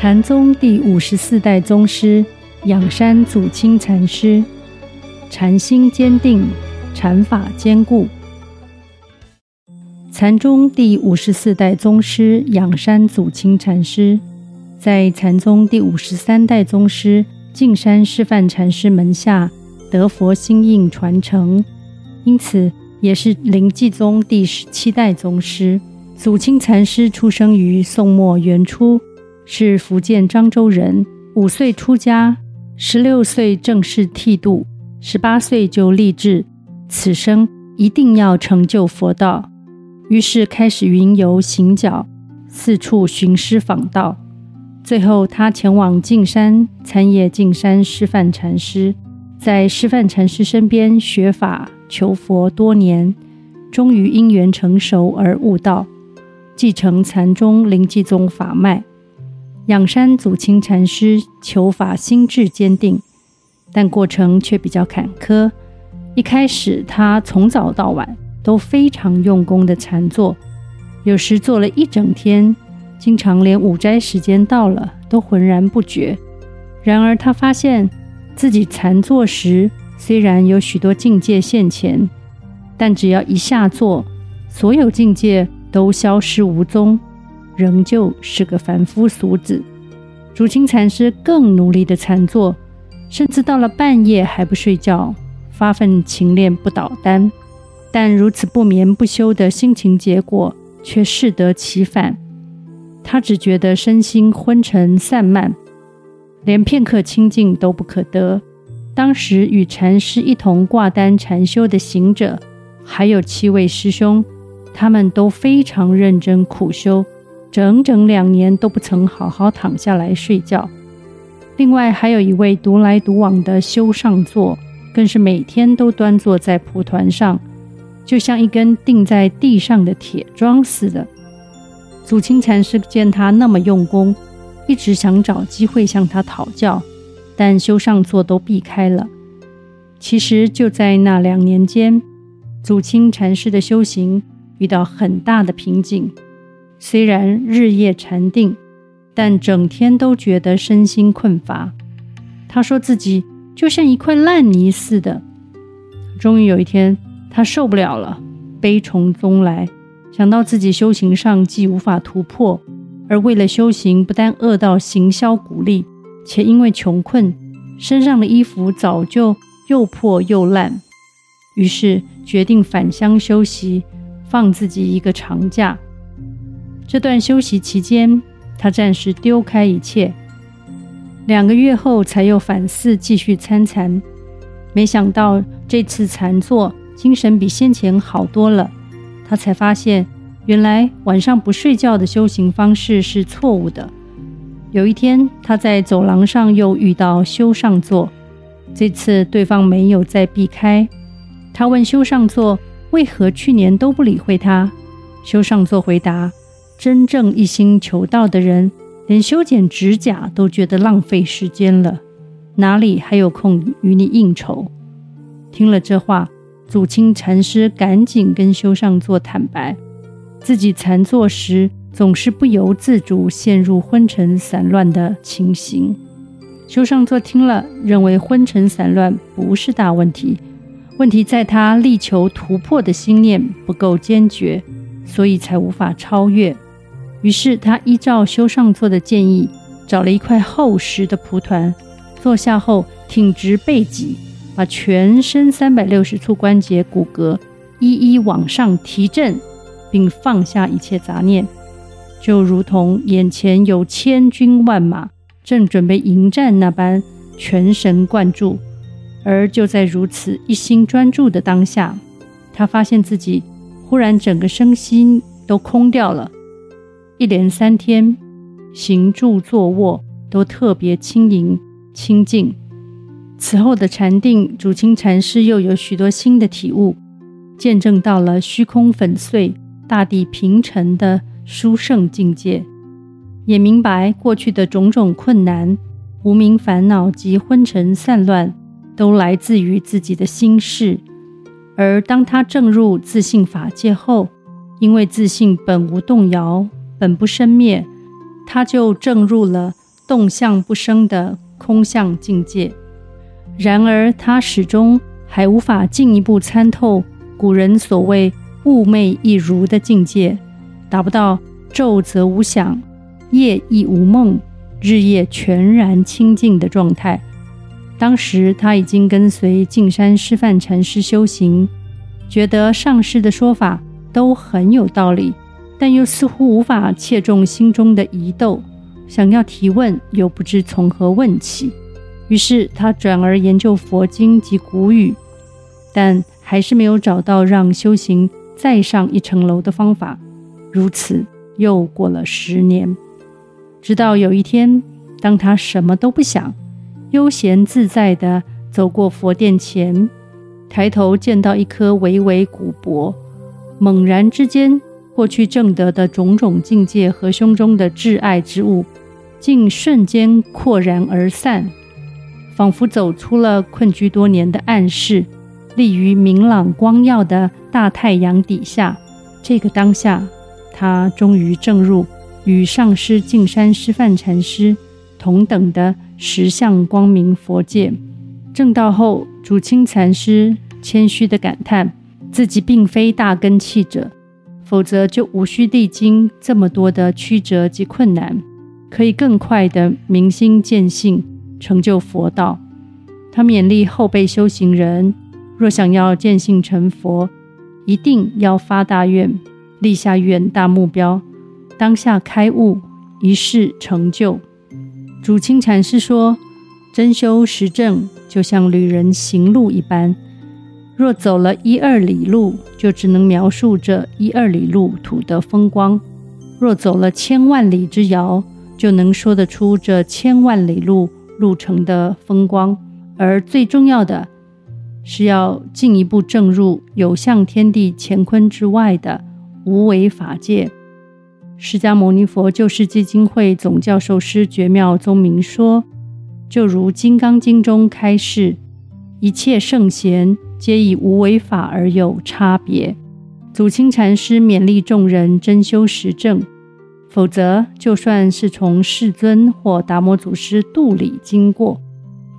禅宗第五十四代宗师仰山祖清禅师，禅心坚定，禅法坚固。禅宗第五十四代宗师仰山祖清禅师，在禅宗第五十三代宗师径山师范禅师门下得佛心印传承，因此也是临济宗第十七代宗师。祖清禅师出生于宋末元初。是福建漳州人，五岁出家，十六岁正式剃度，十八岁就立志，此生一定要成就佛道。于是开始云游行脚，四处寻师访道。最后，他前往径山参谒径山师范禅师，在师范禅师身边学法求佛多年，终于因缘成熟而悟道，继承禅宗临济宗法脉。仰山祖清禅师求法心志坚定，但过程却比较坎坷。一开始，他从早到晚都非常用功的禅坐，有时坐了一整天，经常连午斋时间到了都浑然不觉。然而，他发现自己禅坐时虽然有许多境界现前，但只要一下坐，所有境界都消失无踪。仍旧是个凡夫俗子。竹清禅师更努力的禅坐，甚至到了半夜还不睡觉，发奋勤练不倒单。但如此不眠不休的心情结果，却适得其反。他只觉得身心昏沉散漫，连片刻清静都不可得。当时与禅师一同挂单禅修的行者，还有七位师兄，他们都非常认真苦修。整整两年都不曾好好躺下来睡觉。另外还有一位独来独往的修上座，更是每天都端坐在蒲团上，就像一根钉在地上的铁桩似的。祖清禅师见他那么用功，一直想找机会向他讨教，但修上座都避开了。其实就在那两年间，祖清禅师的修行遇到很大的瓶颈。虽然日夜禅定，但整天都觉得身心困乏。他说自己就像一块烂泥似的。终于有一天，他受不了了，悲从中来，想到自己修行上既无法突破，而为了修行不但饿到形销骨立，且因为穷困，身上的衣服早就又破又烂，于是决定返乡休息，放自己一个长假。这段休息期间，他暂时丢开一切。两个月后，才又反思继续参禅。没想到这次禅坐，精神比先前好多了。他才发现，原来晚上不睡觉的修行方式是错误的。有一天，他在走廊上又遇到修上座，这次对方没有再避开。他问修上座为何去年都不理会他，修上座回答。真正一心求道的人，连修剪指甲都觉得浪费时间了，哪里还有空与你应酬？听了这话，祖清禅师赶紧跟修上座坦白，自己禅坐时总是不由自主陷入昏沉散乱的情形。修上座听了，认为昏沉散乱不是大问题，问题在他力求突破的心念不够坚决，所以才无法超越。于是他依照修上座的建议，找了一块厚实的蒲团，坐下后挺直背脊，把全身三百六十处关节骨骼一一往上提振，并放下一切杂念，就如同眼前有千军万马正准备迎战那般，全神贯注。而就在如此一心专注的当下，他发现自己忽然整个身心都空掉了。一连三天，行住坐卧都特别轻盈清静。此后的禅定，主清禅师又有许多新的体悟，见证到了虚空粉碎、大地平沉的殊胜境界，也明白过去的种种困难、无明烦恼及昏沉散乱，都来自于自己的心事。而当他证入自信法界后，因为自信本无动摇。本不生灭，他就证入了动相不生的空相境界。然而，他始终还无法进一步参透古人所谓“寤寐一如”的境界，达不到昼则无想，夜亦无梦，日夜全然清净的状态。当时他已经跟随径山师范禅师修行，觉得上师的说法都很有道理，但又似乎无法切中心中的疑窦，想要提问又不知从何问起。于是他转而研究佛经及古语，但还是没有找到让修行再上一层楼的方法。如此又过了十年，直到有一天，当他什么都不想，悠闲自在地走过佛殿前，抬头见到一颗巍巍古柏，猛然之间，过去正德的种种境界和胸中的挚爱之物，竟瞬间扩然而散，仿佛走出了困居多年的暗室，立于明朗光耀的大太阳底下。这个当下，他终于证入与上师净山师范禅师同等的实相光明佛界，证道后，主清禅师谦虚地感叹，自己并非大根器者，否则就无需历经这么多的曲折及困难，可以更快地明心见性，成就佛道。他勉励后辈修行人，若想要见性成佛，一定要发大愿，立下远大目标，当下开悟，一世成就。主清禅师说：“真修实证，就像旅人行路一般。若走了一二里路，就只能描述这一二里路途的风光；若走了千万里之遥，就能说得出这千万里路路程的风光。而最重要的，是要进一步证入有向天地乾坤之外的无为法界。”释迦牟尼佛救世基金会总教授师觉妙宗明说：“就如《金刚经》中开示，一切圣贤皆以无为法而有差别。祖钦禅师勉励众人真修实证，否则就算是从世尊或达摩祖师肚里经过，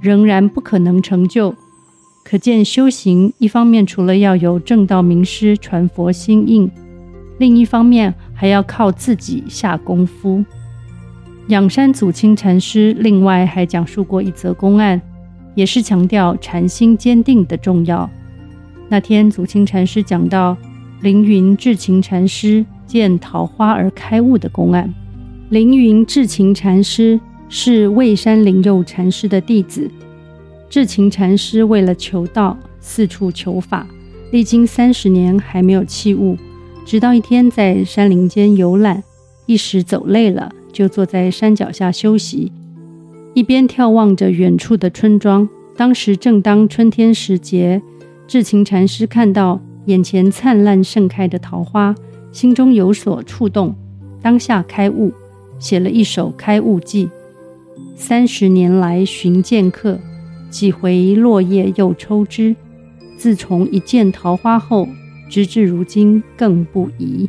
仍然不可能成就。可见修行一方面除了要有正道名师传佛心印。”另一方面，还要靠自己下功夫。仰山祖钦禅师另外还讲述过一则公案，也是强调禅心坚定的重要。那天，祖钦禅师讲到凌云智勤禅师见桃花而开悟的公案。凌云智勤禅师是蔚山灵佑禅师的弟子。智勤禅师为了求道，四处求法，历经三十年还没有弃悟。直到一天在山林间游览，一时走累了，就坐在山脚下休息，一边眺望着远处的村庄。当时正当春天时节，智勤禅师看到眼前灿烂盛开的桃花，心中有所触动，当下开悟，写了一首《开悟记》。三十年来寻剑客，几回落叶又抽枝。自从一见桃花后。直至如今更不移。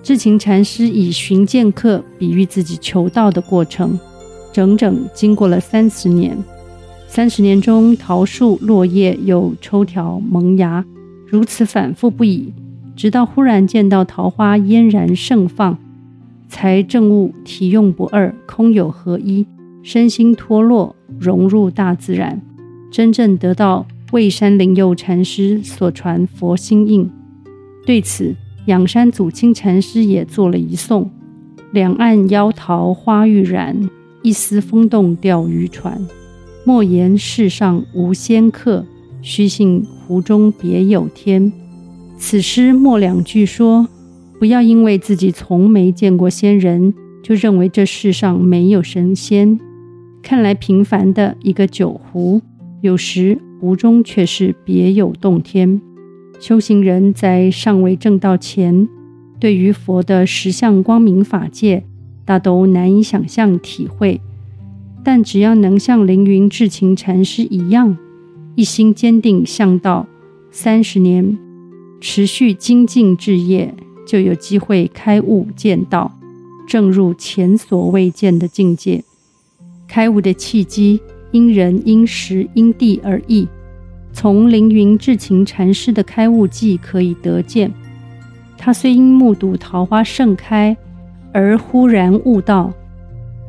智勤禅师以寻剑客比喻自己求道的过程，整整经过了三十年。三十年中，桃树落叶又抽条萌芽，如此反复不已，直到忽然见到桃花嫣然盛放，才证悟体用不二，空有合一，身心脱落，融入大自然，真正得到。蔚山灵佑禅师所传佛心印，对此仰山祖钦禅师也作了一颂：两岸夭桃花欲燃，一丝风动钓鱼船。莫言世上无仙客，须信湖中别有天。此诗末两句说：不要因为自己从没见过仙人，就认为这世上没有神仙。看来平凡的一个酒壶，有时。湖中却是别有洞天。修行人在尚未证道前，对于佛的十相光明法界，大都难以想象体会。但只要能像凌云智勤禅师一样，一心坚定向道，三十年持续精进志业，就有机会开悟见道，证入前所未见的境界。开悟的契机因人因时因地而异。从凌云智勤禅师的开悟记可以得见，他虽因目睹桃花盛开而忽然悟道，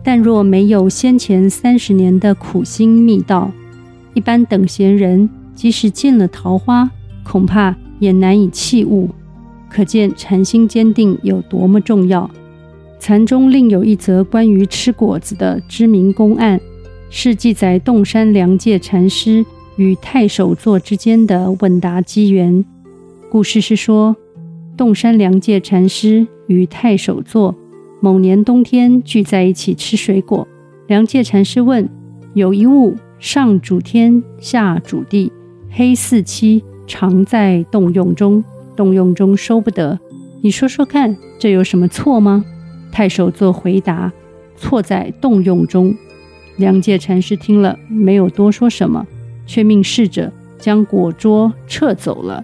但若没有先前三十年的苦心密道，一般等闲人即使见了桃花，恐怕也难以弃悟。可见禅心坚定有多么重要。禅中另有一则关于吃果子的知名公案，是记载洞山良介禅师与太守座之间的问答机缘。故事是说，洞山良介禅师与太守座某年冬天聚在一起吃水果。梁介禅师问：“有一物上主天，下主地，黑四七，常在动用中，动用中收不得。你说说看，这有什么错吗？”太守座回答：“错在动用中。”梁介禅师听了，没有多说什么。却命侍者将果桌撤走了。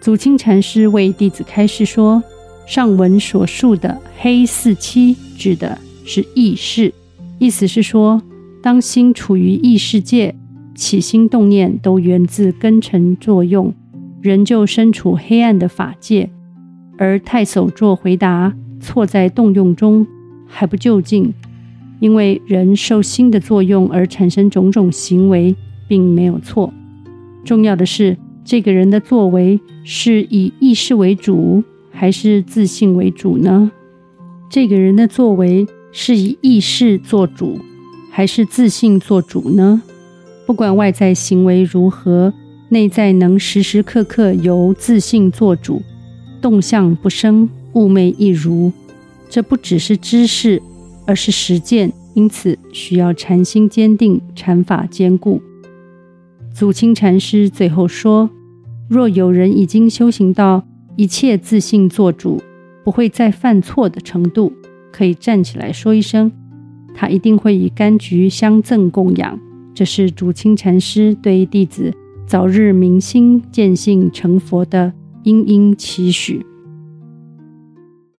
祖清禅师为弟子开示说：“上文所述的‘黑四七’指的是意识，意思是说，当心处于意识界，起心动念都源自根尘作用，人就身处黑暗的法界。而太守座回答：‘错在动用中，还不究竟，因为人受心的作用而产生种种行为。’”并没有错，重要的是这个人的作为是以意识为主，还是自信为主呢？这个人的作为是以意识做主，还是自信做主呢？不管外在行为如何，内在能时时刻刻由自信做主，动向不生，悟昧一如。这不只是知识，而是实践，因此需要禅心坚定，禅法坚固。祖清禅师最后说：“若有人已经修行到一切自信做主，不会再犯错的程度，可以站起来说一声，他一定会以柑橘相赠供养。”这是主清禅师对弟子早日明心见性成佛的殷殷期许。